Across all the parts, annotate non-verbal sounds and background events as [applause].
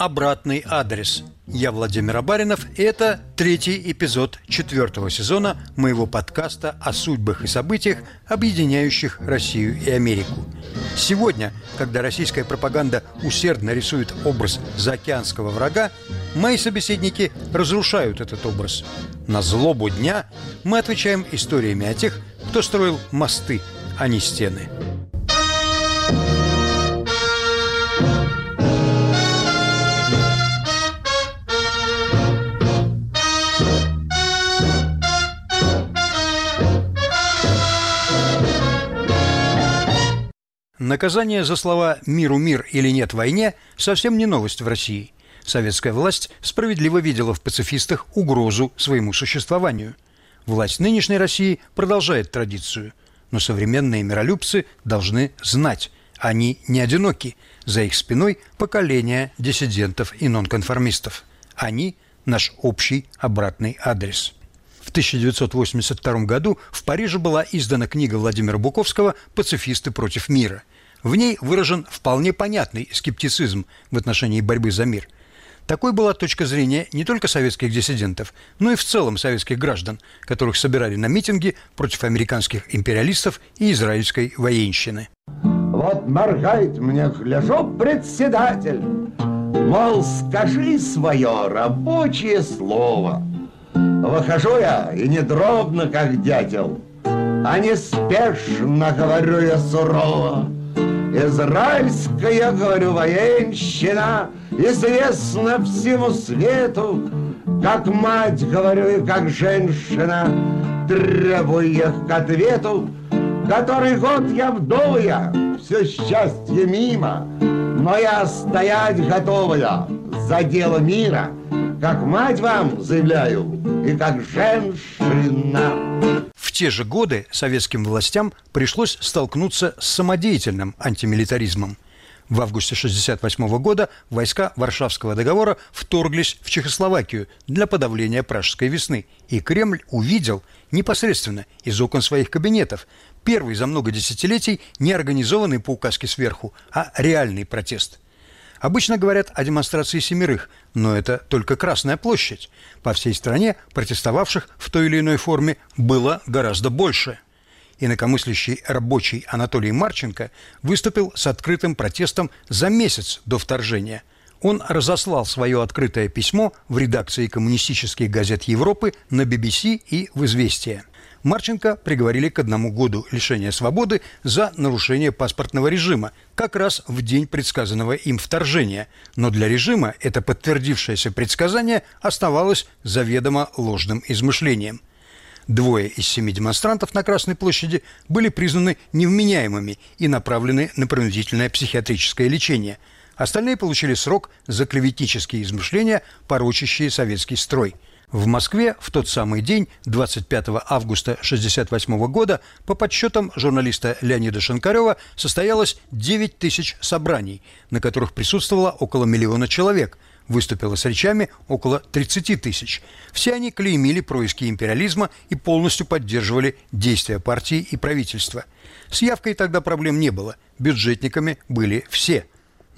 «Обратный адрес». Я Владимир Абаринов, и это третий эпизод четвертого сезона моего подкаста о судьбах и событиях, объединяющих Россию и Америку. Сегодня, когда российская пропаганда усердно рисует образ заокеанского врага, мои собеседники разрушают этот образ. На злобу дня мы отвечаем историями о тех, кто строил мосты, а не стены. Наказание за слова «миру мир» или «нет войне» совсем не новость в России. Советская власть справедливо видела в пацифистах угрозу своему существованию. Власть нынешней России продолжает традицию, но современные миролюбцы должны знать, они не одиноки, за их спиной поколение диссидентов и нонконформистов. Они – наш общий обратный адрес. В 1982 году в Париже была издана книга Владимира Буковского «Пацифисты против мира». В ней выражен вполне понятный скептицизм в отношении борьбы за мир. Такой была точка зрения не только советских диссидентов, но и в целом советских граждан, которых собирали на митинги против американских империалистов и израильской военщины. Вот моргает мне, гляжу, председатель, мол, скажи свое рабочее слово – Выхожу я, и не дробно, как дятел, А неспешно говорю я сурово. Израильская, говорю, военщина Известна всему свету, Как мать, говорю, и как женщина, Требую их к ответу. Который год я вдовая, все счастье мимо, Но я стоять готовая за дело мира — как мать вам заявляю, и как женщина. В те же годы советским властям пришлось столкнуться с самодеятельным антимилитаризмом. В августе 1968 года войска Варшавского договора вторглись в Чехословакию для подавления Пражской весны, и Кремль увидел непосредственно из окон своих кабинетов первый за много десятилетий не организованный по указке сверху, а реальный протест – Обычно говорят о демонстрации семерых, но это только Красная площадь. По всей стране протестовавших в той или иной форме было гораздо больше. Инакомыслящий рабочий Анатолий Марченко выступил с открытым протестом за месяц до вторжения. Он разослал свое открытое письмо в редакции коммунистических газет Европы на BBC и в «Известия». Марченко приговорили к одному году лишения свободы за нарушение паспортного режима, как раз в день предсказанного им вторжения. Но для режима это подтвердившееся предсказание оставалось заведомо ложным измышлением. Двое из семи демонстрантов на Красной площади были признаны невменяемыми и направлены на принудительное психиатрическое лечение. Остальные получили срок за клеветнические измышления, порочащие советский строй – в Москве в тот самый день, 25 августа 1968 года, по подсчетам журналиста Леонида Шанкарева, состоялось 9 тысяч собраний, на которых присутствовало около миллиона человек. Выступило с речами около 30 тысяч. Все они клеймили происки империализма и полностью поддерживали действия партии и правительства. С явкой тогда проблем не было. Бюджетниками были все.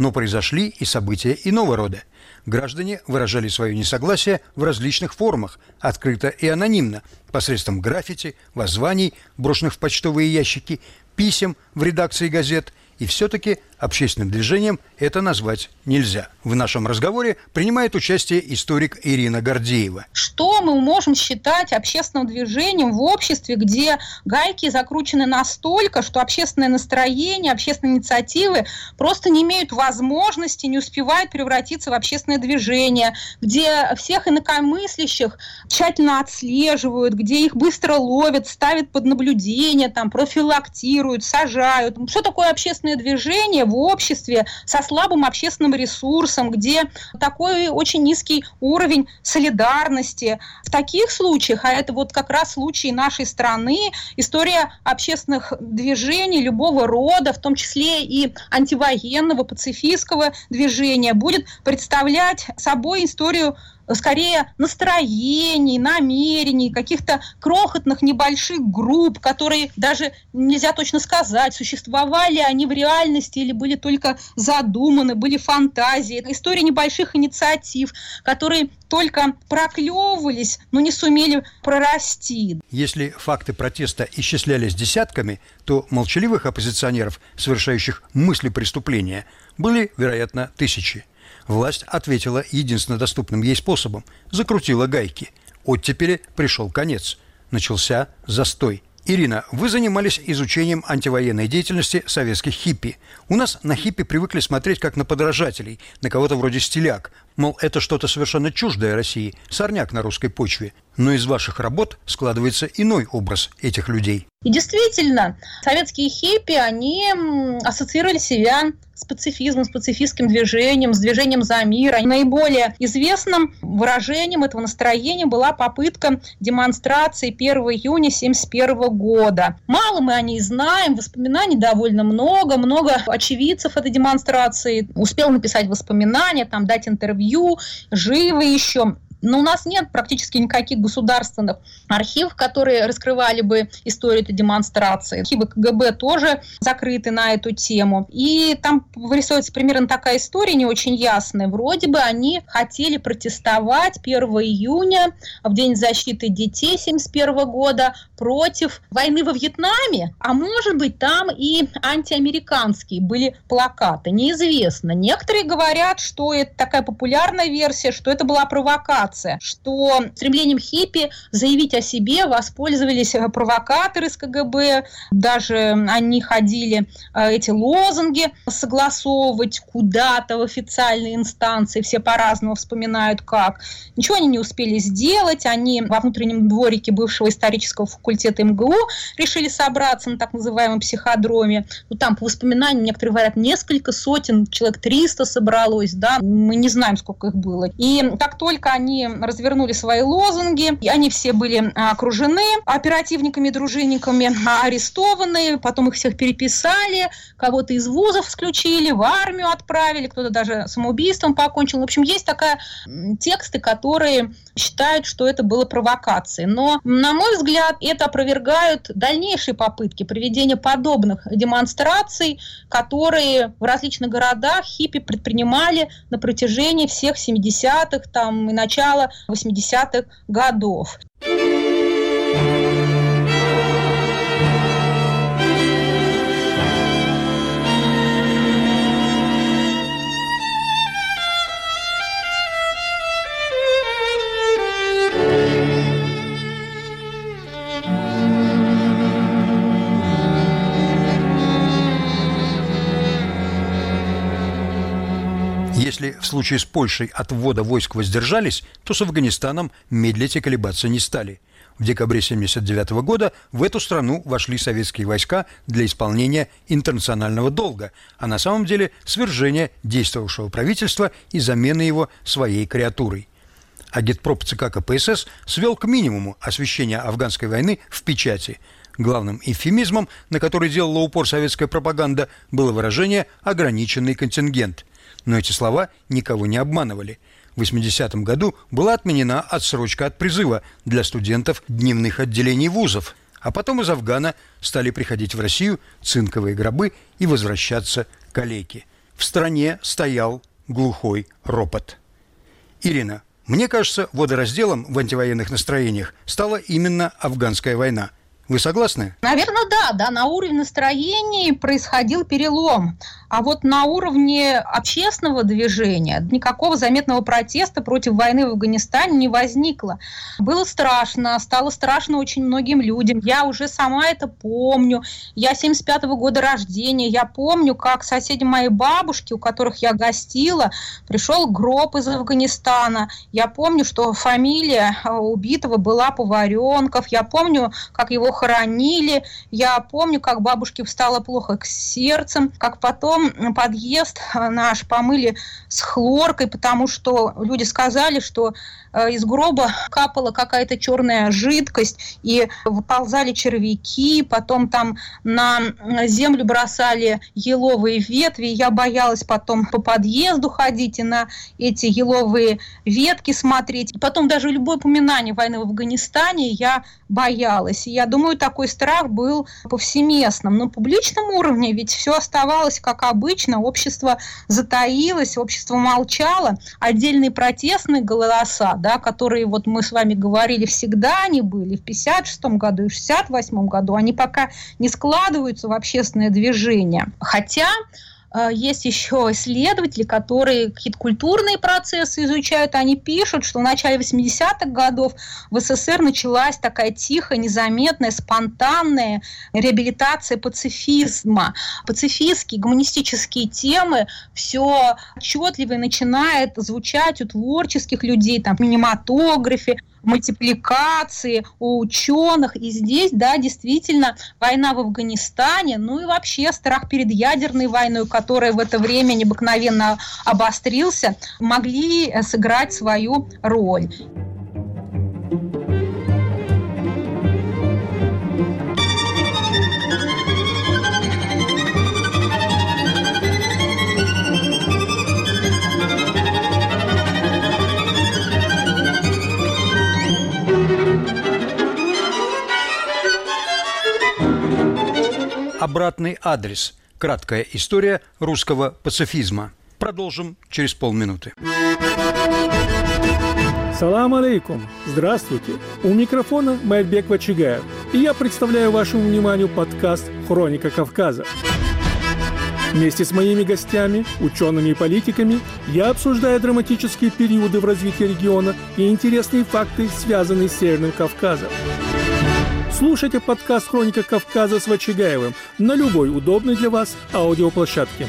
Но произошли и события иного рода – граждане выражали свое несогласие в различных формах, открыто и анонимно, посредством граффити, воззваний, брошенных в почтовые ящики, писем в редакции газет. И все-таки общественным движением это назвать нельзя. В нашем разговоре принимает участие историк Ирина Гордеева. Что мы можем считать общественным движением в обществе, где гайки закручены настолько, что общественное настроение, общественные инициативы просто не имеют возможности, не успевают превратиться в общественное движение, где всех инакомыслящих тщательно отслеживают, где их быстро ловят, ставят под наблюдение, там, профилактируют, сажают. Что такое общественное движение в обществе со слабым общественным ресурсом, где такой очень низкий уровень солидарности. В таких случаях, а это вот как раз случай нашей страны, история общественных движений любого рода, в том числе и антивоенного, пацифистского движения, будет представлять собой историю скорее настроений, намерений, каких-то крохотных небольших групп, которые даже нельзя точно сказать, существовали они в реальности или были только задуманы, были фантазии. История небольших инициатив, которые только проклевывались, но не сумели прорасти. Если факты протеста исчислялись десятками, то молчаливых оппозиционеров, совершающих мысли преступления, были, вероятно, тысячи. Власть ответила единственно доступным ей способом – закрутила гайки. Оттепели пришел конец. Начался застой – Ирина, вы занимались изучением антивоенной деятельности советских хиппи. У нас на хиппи привыкли смотреть как на подражателей, на кого-то вроде стиляк. Мол, это что-то совершенно чуждое России, сорняк на русской почве. Но из ваших работ складывается иной образ этих людей. И действительно, советские хиппи, они ассоциировали себя с пацифизмом, с пацифистским движением, с движением за мир. Наиболее известным выражением этого настроения была попытка демонстрации 1 июня 1971 года. Мало мы о ней знаем, воспоминаний довольно много, много очевидцев этой демонстрации успел написать воспоминания, там дать интервью, живы еще. Но у нас нет практически никаких государственных архивов, которые раскрывали бы историю этой демонстрации. Архивы КГБ тоже закрыты на эту тему. И там вырисовывается примерно такая история, не очень ясная. Вроде бы они хотели протестовать 1 июня, в День защиты детей 1971 года, против войны во Вьетнаме. А может быть, там и антиамериканские были плакаты. Неизвестно. Некоторые говорят, что это такая популярная версия, что это была провокация что стремлением хиппи заявить о себе воспользовались э, провокаторы из КГБ, даже они ходили э, эти лозунги согласовывать куда-то в официальные инстанции, все по-разному вспоминают как. Ничего они не успели сделать, они во внутреннем дворике бывшего исторического факультета МГУ решили собраться на так называемом психодроме. Ну, там, по воспоминаниям, некоторые говорят, несколько сотен, человек 300 собралось, да, мы не знаем, сколько их было. И как только они развернули свои лозунги, и они все были а, окружены оперативниками, дружинниками, а, арестованы, потом их всех переписали, кого-то из вузов исключили, в армию отправили, кто-то даже самоубийством покончил. В общем, есть такая тексты, которые считают, что это было провокацией. Но, на мой взгляд, это опровергают дальнейшие попытки проведения подобных демонстраций, которые в различных городах хиппи предпринимали на протяжении всех 70-х там, и начала 80-х годов. Если в случае с Польшей от ввода войск воздержались, то с Афганистаном медлить и колебаться не стали. В декабре 1979 года в эту страну вошли советские войска для исполнения интернационального долга, а на самом деле свержения действовавшего правительства и замены его своей креатурой. Агитпроп ЦК КПСС свел к минимуму освещение афганской войны в печати. Главным эвфемизмом, на который делала упор советская пропаганда, было выражение «ограниченный контингент». Но эти слова никого не обманывали. В 80-м году была отменена отсрочка от призыва для студентов дневных отделений вузов. А потом из Афгана стали приходить в Россию цинковые гробы и возвращаться калеки. В стране стоял глухой ропот. Ирина, мне кажется, водоразделом в антивоенных настроениях стала именно афганская война – вы согласны? Наверное, да, да. На уровне настроений происходил перелом. А вот на уровне общественного движения никакого заметного протеста против войны в Афганистане не возникло. Было страшно, стало страшно очень многим людям. Я уже сама это помню. Я 75 -го года рождения. Я помню, как соседи моей бабушки, у которых я гостила, пришел гроб из Афганистана. Я помню, что фамилия а, убитого была Поваренков. Я помню, как его хоронили. Я помню, как бабушке встало плохо к сердцем, как потом подъезд наш помыли с хлоркой, потому что люди сказали, что из гроба капала какая-то черная жидкость, и выползали червяки, потом там на землю бросали еловые ветви. Я боялась потом по подъезду ходить и на эти еловые ветки смотреть. Потом даже любое упоминание войны в Афганистане я боялась. И я думаю, такой страх был повсеместным. На публичном уровне ведь все оставалось как обычно. Общество затаилось, общество молчало. Отдельные протестные голоса, да, которые вот мы с вами говорили, всегда они были, в 56 году и в 68 году, они пока не складываются в общественное движение. Хотя есть еще исследователи, которые какие-то культурные процессы изучают. Они пишут, что в начале 80-х годов в СССР началась такая тихая, незаметная, спонтанная реабилитация пацифизма. Пацифистские, гуманистические темы все отчетливо начинает звучать у творческих людей, там, в кинематографе, мультипликации, у ученых. И здесь, да, действительно, война в Афганистане, ну и вообще страх перед ядерной войной, которая в это время необыкновенно обострился, могли сыграть свою роль. Обратный адрес. Краткая история русского пацифизма. Продолжим через полминуты. Салам алейкум! Здравствуйте! У микрофона Майбек Вачигаев, и я представляю вашему вниманию подкаст «Хроника Кавказа». Вместе с моими гостями, учеными и политиками я обсуждаю драматические периоды в развитии региона и интересные факты, связанные с Северным Кавказом. Слушайте подкаст «Хроника Кавказа» с Вачигаевым на любой удобной для вас аудиоплощадке.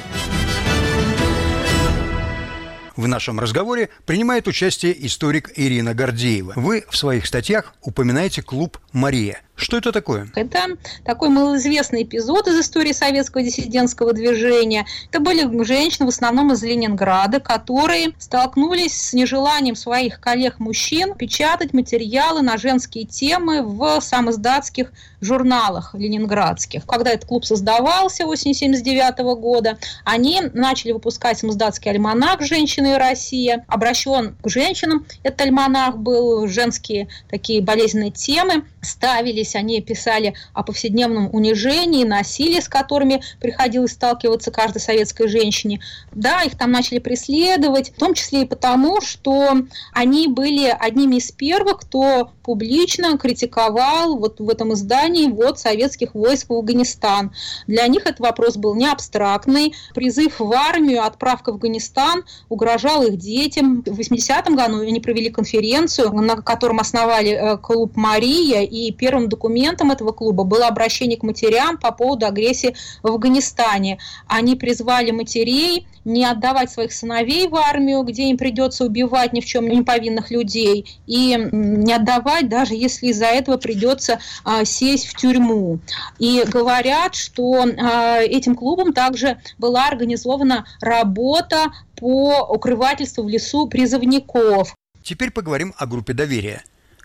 В нашем разговоре принимает участие историк Ирина Гордеева. Вы в своих статьях упоминаете клуб «Мария». Что это такое? Это такой малоизвестный эпизод из истории советского диссидентского движения. Это были женщины, в основном из Ленинграда, которые столкнулись с нежеланием своих коллег-мужчин печатать материалы на женские темы в самоздатских журналах ленинградских. Когда этот клуб создавался в 1979 года, они начали выпускать самоздатский альманах «Женщины и Россия», обращен к женщинам. Этот альманах был, женские такие болезненные темы ставились, они писали о повседневном унижении, насилии, с которыми приходилось сталкиваться каждой советской женщине. Да, их там начали преследовать, в том числе и потому, что они были одними из первых, кто публично критиковал вот в этом издании вот советских войск в Афганистан. Для них этот вопрос был не абстрактный. Призыв в армию, отправка в Афганистан угрожал их детям. В 80-м году они провели конференцию, на котором основали э, клуб «Мария», и первым документом этого клуба было обращение к матерям по поводу агрессии в Афганистане. Они призвали матерей не отдавать своих сыновей в армию, где им придется убивать ни в чем не повинных людей, и не отдавать, даже если из-за этого придется а, сесть в тюрьму. И говорят, что а, этим клубом также была организована работа по укрывательству в лесу призывников. Теперь поговорим о группе доверия.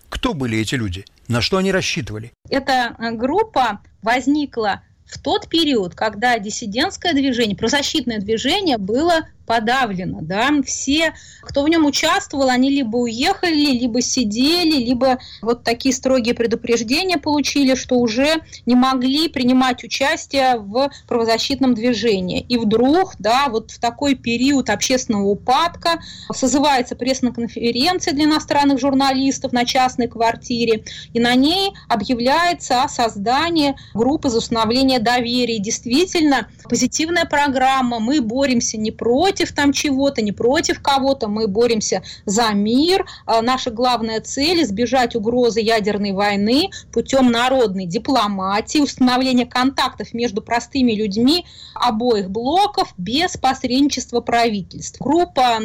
Кто были эти люди? На что они рассчитывали? Эта э, группа возникла в тот период, когда диссидентское движение, правозащитное движение было подавлено, да, все, кто в нем участвовал, они либо уехали, либо сидели, либо вот такие строгие предупреждения получили, что уже не могли принимать участие в правозащитном движении. И вдруг, да, вот в такой период общественного упадка созывается пресс-конференция для иностранных журналистов на частной квартире, и на ней объявляется о создании группы за установление доверия. действительно, позитивная программа, мы боремся не против против там чего-то, не против кого-то, мы боремся за мир. А наша главная цель – избежать угрозы ядерной войны путем народной дипломатии, установления контактов между простыми людьми обоих блоков без посредничества правительств. Группа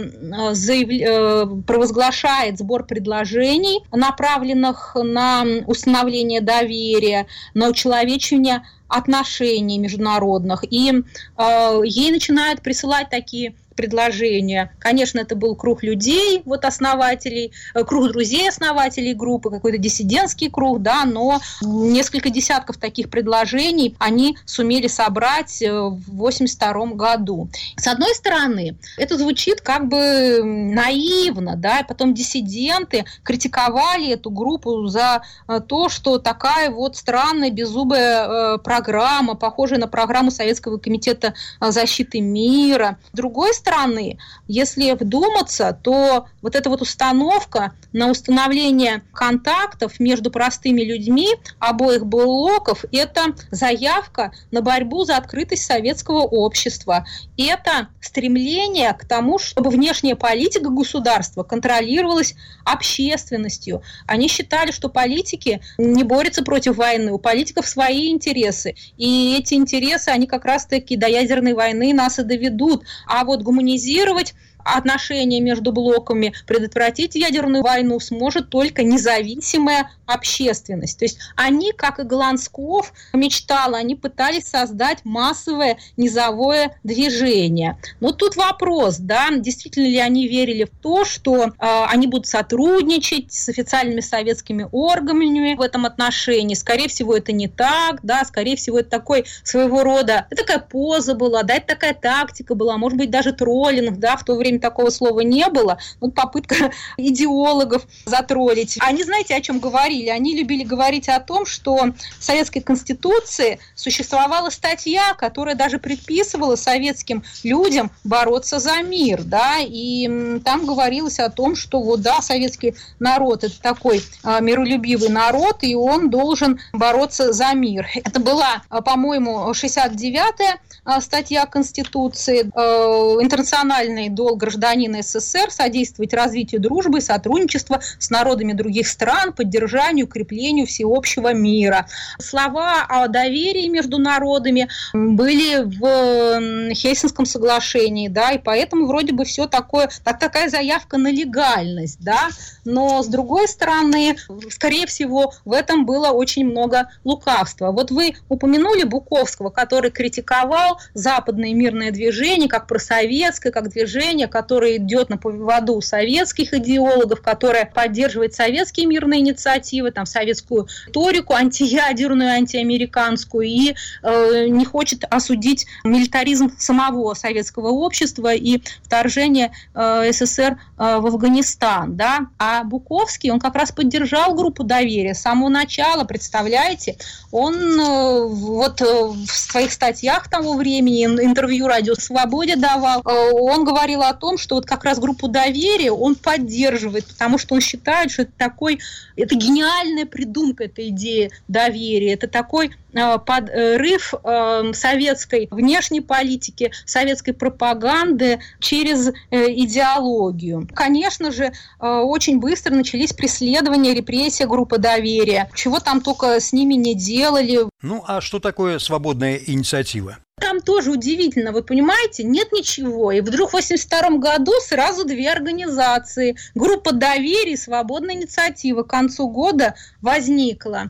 заяв... Э, провозглашает сбор предложений, направленных на установление доверия, на учеловечивание отношений международных. И э, ей начинают присылать такие предложения. Конечно, это был круг людей, вот основателей, э, круг друзей основателей группы, какой-то диссидентский круг, да, но несколько десятков таких предложений они сумели собрать э, в 1982 году. С одной стороны, это звучит как бы наивно, да, и потом диссиденты критиковали эту группу за э, то, что такая вот странная беззубая программа, похожая на программу Советского комитета защиты мира. С другой стороны, если вдуматься, то вот эта вот установка на установление контактов между простыми людьми обоих блоков – это заявка на борьбу за открытость советского общества. Это стремление к тому, чтобы внешняя политика государства контролировалась общественностью. Они считали, что политики не борются против войны, у политиков свои интересы. И эти интересы, они как раз-таки до ядерной войны нас и доведут. А вот гуманизировать отношения между блоками, предотвратить ядерную войну сможет только независимая общественность. То есть они, как и Глансков мечтал, они пытались создать массовое низовое движение. Но тут вопрос, да, действительно ли они верили в то, что э, они будут сотрудничать с официальными советскими органами в этом отношении. Скорее всего, это не так, да, скорее всего, это такой своего рода, это такая поза была, да, это такая тактика была, может быть, даже троллинг, да, в то время время такого слова не было. Вот попытка [laughs] идеологов затроллить. Они, знаете, о чем говорили? Они любили говорить о том, что в Советской Конституции существовала статья, которая даже предписывала советским людям бороться за мир, да, и там говорилось о том, что вот, да, советский народ – это такой а, миролюбивый народ, и он должен бороться за мир. Это была, а, по-моему, 69-я а, статья Конституции, интернациональный долг гражданина СССР содействовать развитию дружбы и сотрудничества с народами других стран, поддержанию, укреплению всеобщего мира. Слова о доверии между народами были в Хельсинском соглашении, да, и поэтому вроде бы все такое, так, такая заявка на легальность, да, но с другой стороны, скорее всего, в этом было очень много лукавства. Вот вы упомянули Буковского, который критиковал западное мирное движение как просоветское, как движение, которое идет на поводу советских идеологов, которое поддерживает советские мирные инициативы, там, советскую риторику, антиядерную, антиамериканскую, и э, не хочет осудить милитаризм самого советского общества и вторжение э, СССР э, в Афганистан. Да? А Буковский, он как раз поддержал группу доверия с самого начала, представляете? Он э, вот э, в своих статьях того времени, интервью «Радио Свободе» давал, э, он говорил о том, что вот как раз группу доверия он поддерживает, потому что он считает, что это такой, это гениальная придумка, эта идея доверия, это такой э, подрыв э, советской внешней политики, советской пропаганды через э, идеологию. Конечно же, очень быстро начались преследования, репрессия группы доверия. Чего там только с ними не делали. Ну, а что такое свободная инициатива? Там тоже удивительно, вы понимаете, нет ничего. И вдруг в 1982 году сразу две организации. Группа доверия и свободная инициатива к концу года возникла.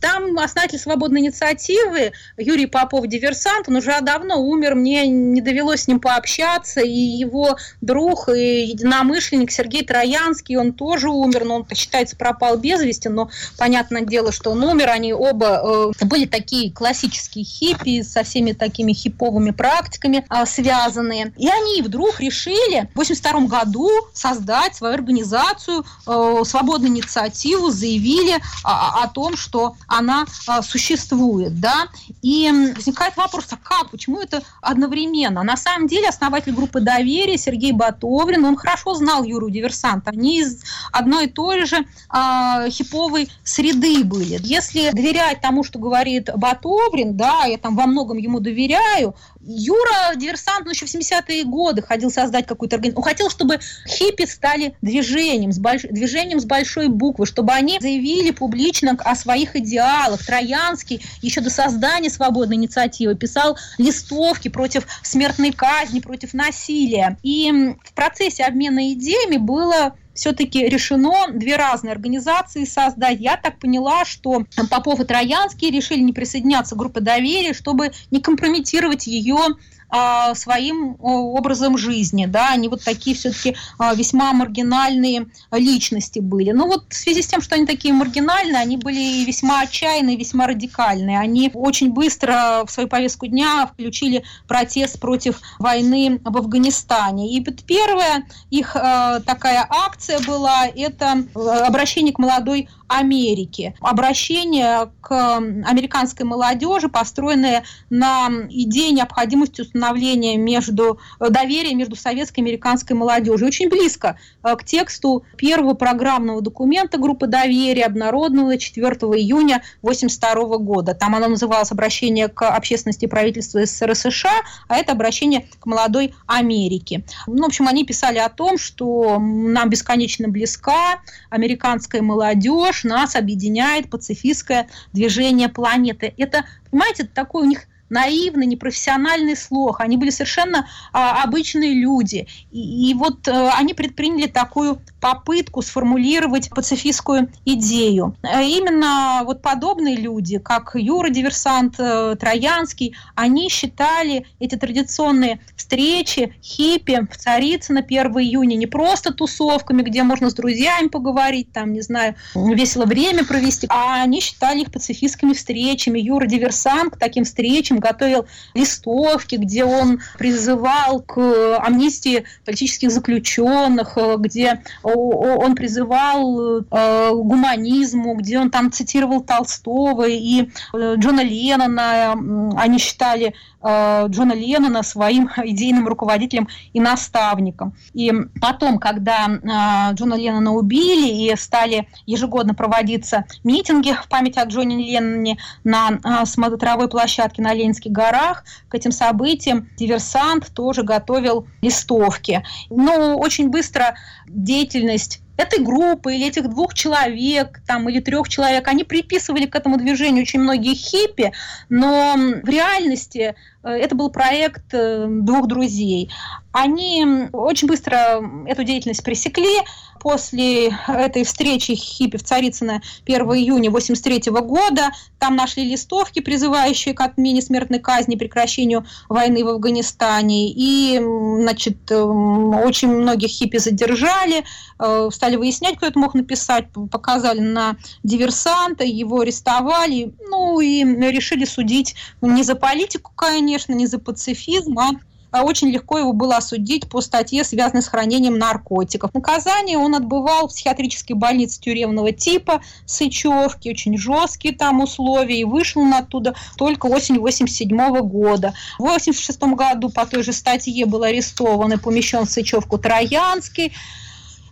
Там основатель свободной инициативы Юрий Попов, диверсант, он уже давно умер, мне не довелось с ним пообщаться, и его друг и единомышленник Сергей Троянский, он тоже умер, но он, считается, пропал без вести, но понятное дело, что он умер, они оба э, были такие классические хиппи, со всеми такими хиповыми практиками э, связанные, и они вдруг решили в 82 году создать свою организацию, э, свободную инициативу, заявили о, о том, что она а, существует, да, и возникает вопрос, а как, почему это одновременно? На самом деле основатель группы доверия Сергей Батоврин, он хорошо знал Юру Диверсант, они из одной и той же а, хиповой среды были. Если доверять тому, что говорит Батоврин, да, я там во многом ему доверяю, Юра, диверсант, ну, еще в 70-е годы ходил создать какую-то организацию. Он хотел, чтобы хиппи стали движением, с больш... движением с большой буквы, чтобы они заявили публично о своих идеалах. Троянский еще до создания свободной инициативы писал листовки против смертной казни, против насилия. И в процессе обмена идеями было все-таки решено две разные организации создать. Я так поняла, что Попов и Троянский решили не присоединяться к группе доверия, чтобы не компрометировать ее а, своим образом жизни, да, они вот такие все-таки а, весьма маргинальные личности были. Ну вот в связи с тем, что они такие маргинальные, они были весьма отчаянные, весьма радикальные. Они очень быстро в свою повестку дня включили протест против войны в Афганистане. И первая их э, такая акция была, это обращение к молодой Америки. Обращение к американской молодежи, построенное на идее необходимости установления между, доверия между советской и американской молодежью. Очень близко э, к тексту первого программного документа группы доверия, обнародованного 4 июня 1982 года. Там оно называлось «Обращение к общественности правительства СССР и США», а это обращение к молодой Америке. Ну, в общем, они писали о том, что нам бесконечно близка американская молодежь, нас объединяет пацифистское движение планеты. Это, понимаете, такой у них наивный, непрофессиональный слог. Они были совершенно а, обычные люди. И, и вот а, они предприняли такую попытку сформулировать пацифистскую идею. А именно вот подобные люди, как Юра Диверсант э, Троянский, они считали эти традиционные встречи хиппи в Царицыно 1 июня не просто тусовками, где можно с друзьями поговорить, там, не знаю, весело время провести, а они считали их пацифистскими встречами. Юра Диверсант к таким встречам готовил листовки, где он призывал к амнистии политических заключенных, э, где он призывал э, гуманизму, где он там цитировал Толстого и э, Джона Леннона. Они считали Джона Леннона своим [laughs] идейным руководителем и наставником. И потом, когда э, Джона Леннона убили и стали ежегодно проводиться митинги в память о Джоне Ленноне на э, смотровой площадке на Ленинских горах, к этим событиям диверсант тоже готовил листовки. Но очень быстро деятельность этой группы или этих двух человек там, или трех человек, они приписывали к этому движению очень многие хиппи, но в реальности э, это был проект э, двух друзей. Они очень быстро эту деятельность пресекли, после этой встречи хиппи в Царицыно 1 июня 1983 года. Там нашли листовки, призывающие к отмене смертной казни, прекращению войны в Афганистане. И, значит, очень многих хиппи задержали, э, стали выяснять, кто это мог написать, показали на диверсанта, его арестовали, ну и решили судить не за политику, конечно, не за пацифизм, а очень легко его было осудить по статье, связанной с хранением наркотиков. Наказание он отбывал в психиатрической больнице тюремного типа Сычевки, очень жесткие там условия, и вышел он оттуда только осенью 87 года. В 86 году по той же статье был арестован и помещен в Сычевку Троянский.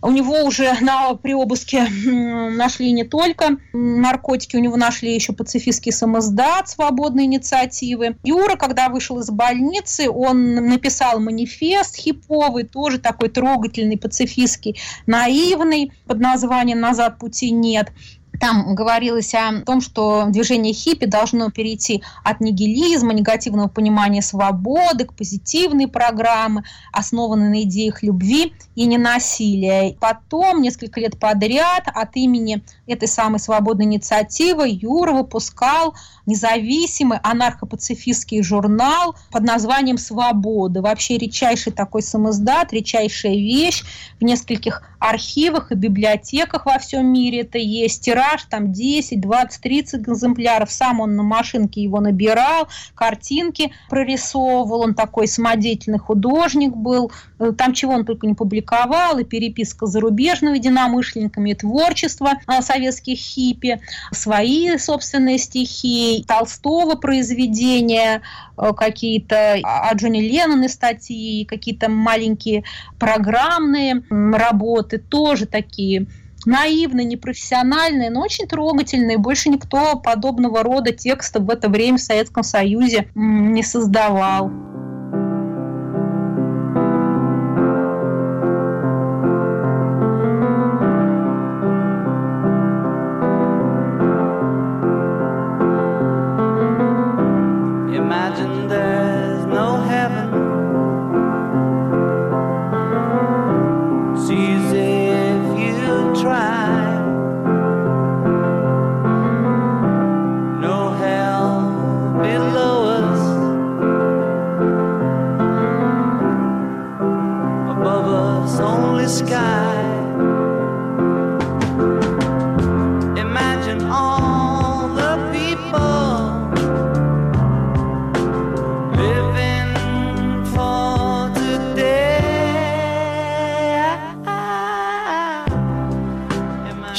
У него уже на, при обыске нашли не только наркотики, у него нашли еще пацифистский самоздат свободной инициативы. Юра, когда вышел из больницы, он написал манифест хиповый, тоже такой трогательный, пацифистский, наивный, под названием «Назад пути нет». Там говорилось о том, что движение хиппи должно перейти от нигилизма, негативного понимания свободы к позитивной программе, основанной на идеях любви и ненасилия. Потом, несколько лет подряд, от имени этой самой свободной инициативы Юра выпускал независимый анархопацифистский журнал под названием «Свобода». Вообще редчайший такой самоздат, редчайшая вещь. В нескольких архивах и библиотеках во всем мире это есть. Тираж там 10, 20, 30 экземпляров. Сам он на машинке его набирал, картинки прорисовывал. Он такой самодеятельный художник был. Э, там чего он только не публиковал. И переписка с зарубежными единомышленниками, и творчество а, советских хиппи, свои собственные стихи, Толстого произведения, э, какие-то о Джонни Ленноне статьи, какие-то маленькие программные работы тоже такие наивные, непрофессиональные, но очень трогательные. Больше никто подобного рода текстов в это время в Советском Союзе не создавал.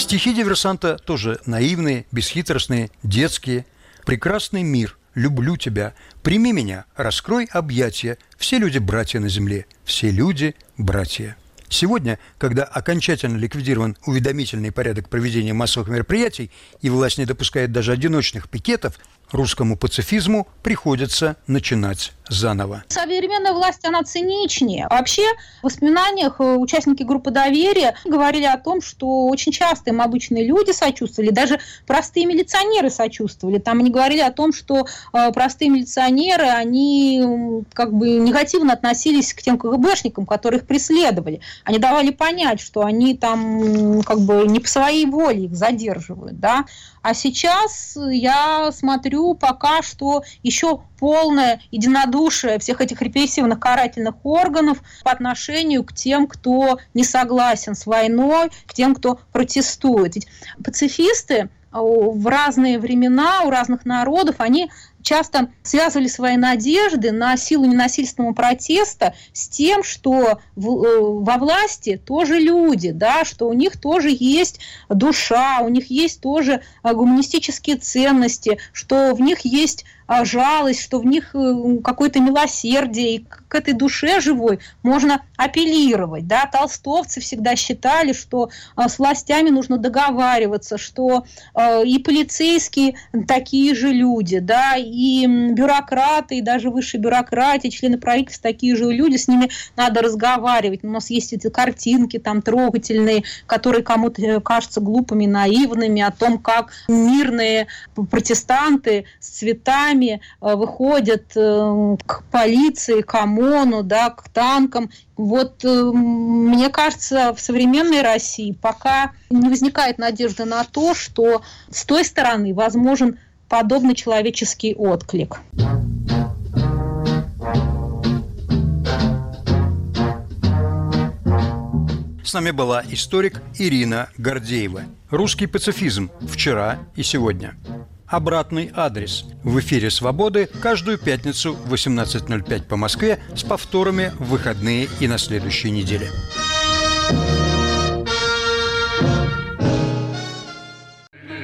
Стихи диверсанта тоже наивные, бесхитростные, детские. «Прекрасный мир, люблю тебя, прими меня, раскрой объятия, все люди братья на земле, все люди братья». Сегодня, когда окончательно ликвидирован уведомительный порядок проведения массовых мероприятий и власть не допускает даже одиночных пикетов, русскому пацифизму приходится начинать заново. Современная власть, она циничнее. Вообще, в воспоминаниях э, участники группы доверия говорили о том, что очень часто им обычные люди сочувствовали, даже простые милиционеры сочувствовали. Там они говорили о том, что э, простые милиционеры, они как бы негативно относились к тем КГБшникам, которые их преследовали. Они давали понять, что они там как бы не по своей воле их задерживают, да. А сейчас я смотрю пока что еще полное единодушие всех этих репрессивных карательных органов по отношению к тем, кто не согласен с войной, к тем, кто протестует. Ведь пацифисты в разные времена у разных народов, они часто связывали свои надежды на силу ненасильственного протеста с тем, что в, э, во власти тоже люди, да, что у них тоже есть душа, у них есть тоже э, гуманистические ценности, что в них есть жалость, что в них э, какое-то милосердие, и к этой душе живой можно апеллировать. Да? Толстовцы всегда считали, что а, с властями нужно договариваться, что а, и полицейские такие же люди, да, и бюрократы, и даже высшие бюрократии, члены правительства такие же люди, с ними надо разговаривать. У нас есть эти картинки там трогательные, которые кому-то э, кажутся глупыми, наивными, о том, как мирные протестанты с цветами сами э, выходят э, к полиции, к ОМОНу, да, к танкам. Вот э, мне кажется, в современной России пока не возникает надежды на то, что с той стороны возможен подобный человеческий отклик. С нами была историк Ирина Гордеева. Русский пацифизм вчера и сегодня обратный адрес. В эфире «Свободы» каждую пятницу в 18.05 по Москве с повторами в выходные и на следующей неделе.